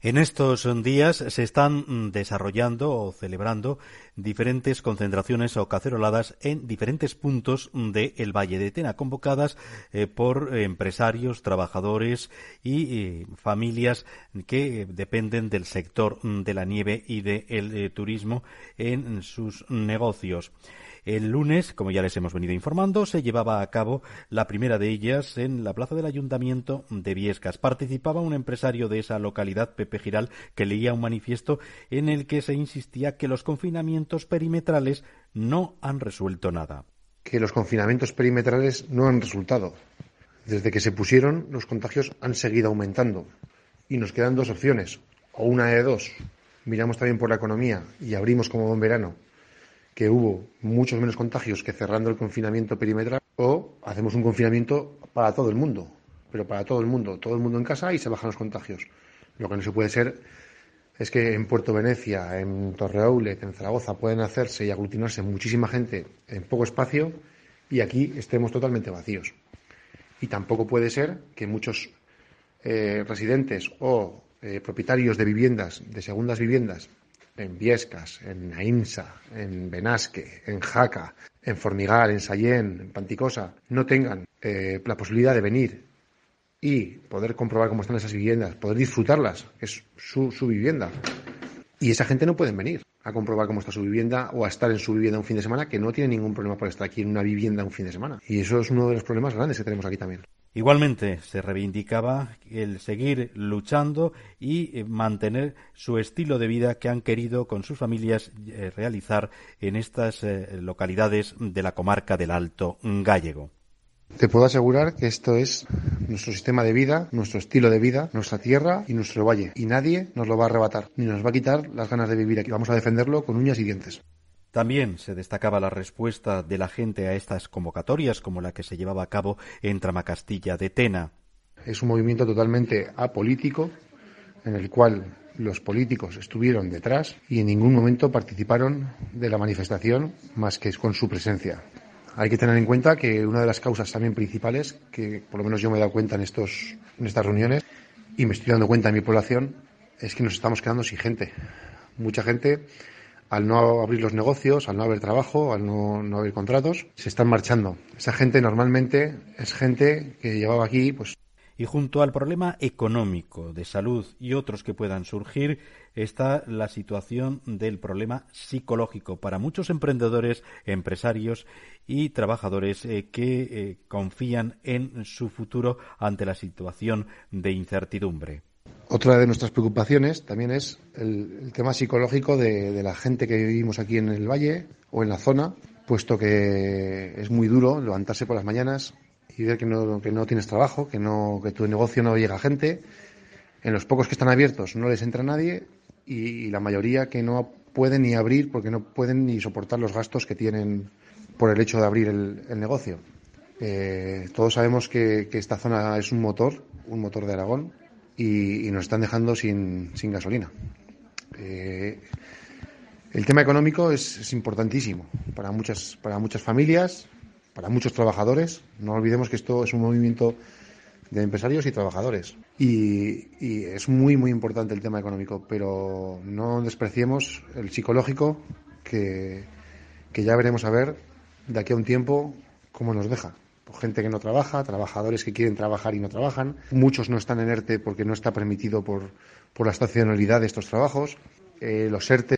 En estos días se están mm, desarrollando o celebrando diferentes concentraciones o caceroladas en diferentes puntos del Valle de Tena, convocadas eh, por empresarios, trabajadores y eh, familias que dependen del sector de la nieve y del eh, turismo en sus negocios. El lunes, como ya les hemos venido informando, se llevaba a cabo la primera de ellas en la plaza del Ayuntamiento de Viescas. Participaba un empresario de esa localidad, Pepe Giral, que leía un manifiesto en el que se insistía que los confinamientos perimetrales no han resuelto nada. Que los confinamientos perimetrales no han resultado. Desde que se pusieron, los contagios han seguido aumentando. Y nos quedan dos opciones, o una de dos. Miramos también por la economía y abrimos como en verano que hubo muchos menos contagios que cerrando el confinamiento perimetral, o hacemos un confinamiento para todo el mundo, pero para todo el mundo, todo el mundo en casa y se bajan los contagios. Lo que no se puede ser es que en Puerto Venecia, en Torreoulet, en Zaragoza pueden hacerse y aglutinarse muchísima gente en poco espacio y aquí estemos totalmente vacíos. Y tampoco puede ser que muchos eh, residentes o eh, propietarios de viviendas, de segundas viviendas, en Viescas, en Ainsa, en Benasque, en Jaca, en Formigal, en Sayén, en Panticosa, no tengan eh, la posibilidad de venir y poder comprobar cómo están esas viviendas, poder disfrutarlas, que es su, su vivienda. Y esa gente no puede venir a comprobar cómo está su vivienda o a estar en su vivienda un fin de semana, que no tiene ningún problema por estar aquí en una vivienda un fin de semana. Y eso es uno de los problemas grandes que tenemos aquí también. Igualmente se reivindicaba el seguir luchando y eh, mantener su estilo de vida que han querido con sus familias eh, realizar en estas eh, localidades de la comarca del Alto Gallego. Te puedo asegurar que esto es nuestro sistema de vida, nuestro estilo de vida, nuestra tierra y nuestro valle. Y nadie nos lo va a arrebatar, ni nos va a quitar las ganas de vivir aquí. Vamos a defenderlo con uñas y dientes. También se destacaba la respuesta de la gente a estas convocatorias, como la que se llevaba a cabo en Tramacastilla de Tena. Es un movimiento totalmente apolítico, en el cual los políticos estuvieron detrás y en ningún momento participaron de la manifestación más que con su presencia. Hay que tener en cuenta que una de las causas también principales, que por lo menos yo me he dado cuenta en, estos, en estas reuniones, y me estoy dando cuenta en mi población, es que nos estamos quedando sin gente. Mucha gente al no abrir los negocios, al no haber trabajo, al no, no, haber contratos, se están marchando. Esa gente normalmente es gente que llevaba aquí, pues. Y junto al problema económico, de salud y otros que puedan surgir, está la situación del problema psicológico para muchos emprendedores, empresarios y trabajadores eh, que eh, confían en su futuro ante la situación de incertidumbre. Otra de nuestras preocupaciones también es el, tema psicológico de, la gente que vivimos aquí en el valle o en la zona, puesto que es muy duro levantarse por las mañanas y ver que no, que no tienes trabajo, que, no, que tu negocio no llega gente. En los pocos que están abiertos no les entra nadie y, la mayoría que no pueden ni abrir porque no pueden ni soportar los gastos que tienen por el hecho de abrir el, negocio. Eh, todos sabemos que esta zona es un motor, un motor de Aragón, y, nos están dejando sin, sin gasolina. Eh, el tema económico es, importantísimo para muchas, para muchas familias, para muchos trabajadores. No olvidemos que esto es un movimiento de empresarios y trabajadores. Y, es muy, muy importante el tema económico, pero no despreciemos el psicológico que, que ya veremos a ver de aquí a un tiempo cómo nos deja gente que no trabaja, trabajadores que quieren trabajar y no trabajan. Muchos no están en ERTE porque no está permitido por, por la estacionalidad de estos trabajos. Eh, los ERTE